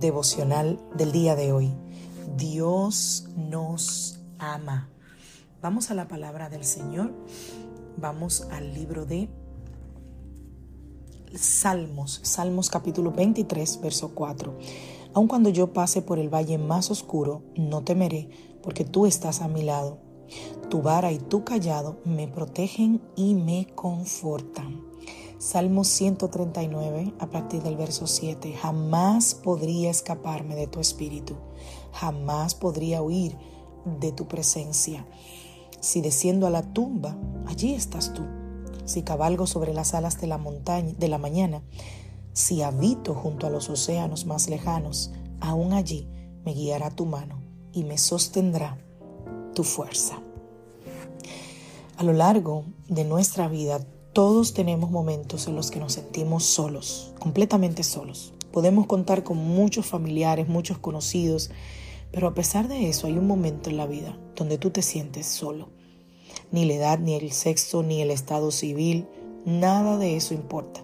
Devocional del día de hoy. Dios nos ama. Vamos a la palabra del Señor. Vamos al libro de Salmos, Salmos capítulo 23, verso 4. Aun cuando yo pase por el valle más oscuro, no temeré, porque tú estás a mi lado. Tu vara y tu callado me protegen y me confortan. Salmo 139, a partir del verso 7. Jamás podría escaparme de tu espíritu, jamás podría huir de tu presencia. Si desciendo a la tumba, allí estás tú. Si cabalgo sobre las alas de la montaña de la mañana, si habito junto a los océanos más lejanos, aún allí me guiará tu mano y me sostendrá tu fuerza. A lo largo de nuestra vida, todos tenemos momentos en los que nos sentimos solos, completamente solos. Podemos contar con muchos familiares, muchos conocidos, pero a pesar de eso, hay un momento en la vida donde tú te sientes solo. Ni la edad, ni el sexo, ni el estado civil, nada de eso importa.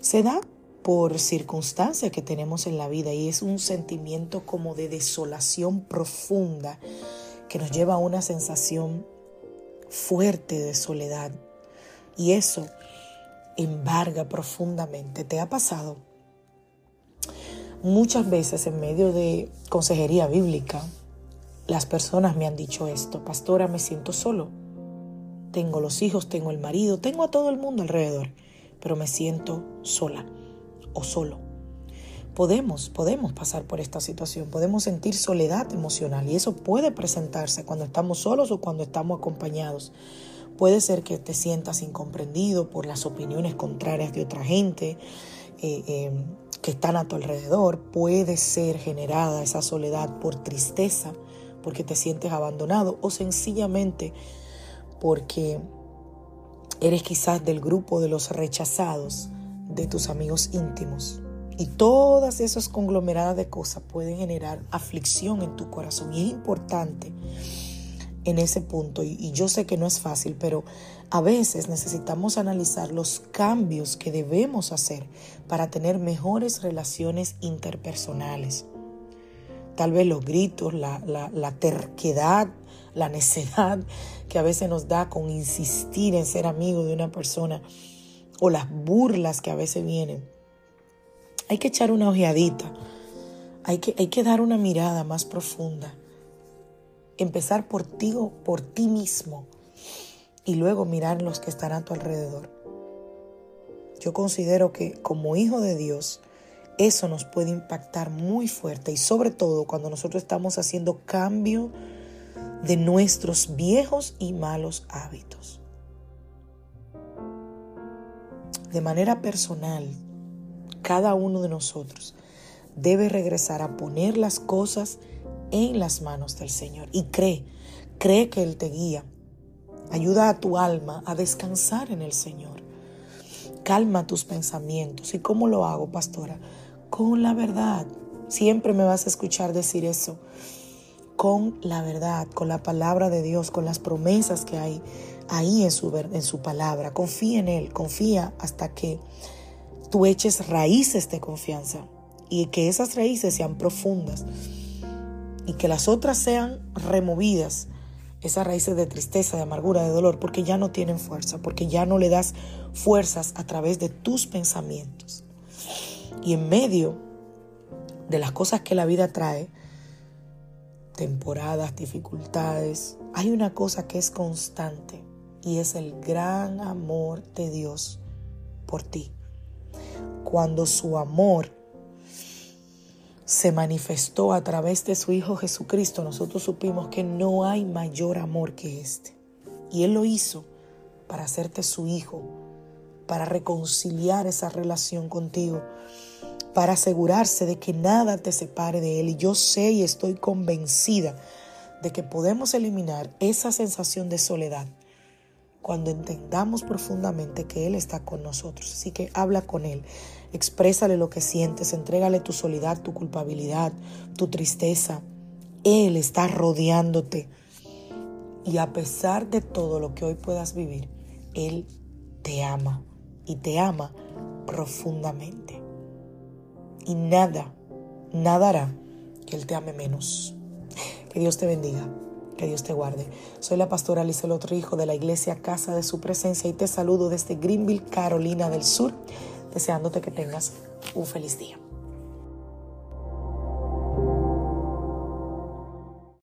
Se da por circunstancia que tenemos en la vida y es un sentimiento como de desolación profunda que nos lleva a una sensación fuerte de soledad. Y eso embarga profundamente. ¿Te ha pasado? Muchas veces en medio de consejería bíblica, las personas me han dicho esto, pastora, me siento solo. Tengo los hijos, tengo el marido, tengo a todo el mundo alrededor, pero me siento sola o solo. Podemos, podemos pasar por esta situación, podemos sentir soledad emocional y eso puede presentarse cuando estamos solos o cuando estamos acompañados. Puede ser que te sientas incomprendido por las opiniones contrarias de otra gente, eh, eh, que están a tu alrededor. Puede ser generada esa soledad por tristeza, porque te sientes abandonado o sencillamente porque eres quizás del grupo de los rechazados de tus amigos íntimos. Y todas esas conglomeradas de cosas pueden generar aflicción en tu corazón. Y es importante en ese punto, y, yo sé que no es fácil, pero a veces necesitamos analizar los cambios que debemos hacer para tener mejores relaciones interpersonales. Tal vez los gritos, la, la terquedad, la necedad que a veces nos da con insistir en ser amigo de una persona o las burlas que a veces vienen. Hay que echar una ojeadita, hay que, hay que dar una mirada más profunda empezar por ti o por ti mismo y luego mirar los que están a tu alrededor. Yo considero que como hijo de Dios, eso nos puede impactar muy fuerte y sobre todo cuando nosotros estamos haciendo cambio de nuestros viejos y malos hábitos. De manera personal, cada uno de nosotros debe regresar a poner las cosas en las manos del Señor y cree, cree que Él te guía. Ayuda a tu alma a descansar en el Señor. Calma tus pensamientos. ¿Y cómo lo hago, pastora? Con la verdad. Siempre me vas a escuchar decir eso. Con la verdad, con la palabra de Dios, con las promesas que hay ahí en su, en su palabra. Confía en Él, confía hasta que tú eches raíces de confianza y que esas raíces sean profundas y que las otras sean removidas, esas raíces de tristeza, de amargura, de dolor, porque ya no tienen fuerza, porque ya no le das fuerzas a través de tus pensamientos. Y en medio de las cosas que la vida trae, temporadas, dificultades, hay una cosa que es constante y es el gran amor de Dios por ti. Cuando su amor se manifestó a través de su Hijo Jesucristo, nosotros supimos que no hay mayor amor que este. Y Él lo hizo para hacerte su Hijo, para reconciliar esa relación contigo, para asegurarse de que nada te separe de Él. Y yo sé y estoy convencida de que podemos eliminar esa sensación de soledad cuando entendamos profundamente que Él está con nosotros. Así que habla con Él, exprésale lo que sientes, entrégale tu soledad, tu culpabilidad, tu tristeza. Él está rodeándote. Y a pesar de todo lo que hoy puedas vivir, Él te ama y te ama profundamente. Y nada, nada hará que Él te ame menos. Que Dios te bendiga. Que Dios te guarde. Soy la pastora Lizelot Hijo de la iglesia Casa de Su Presencia y te saludo desde Greenville, Carolina del Sur, deseándote que tengas un feliz día.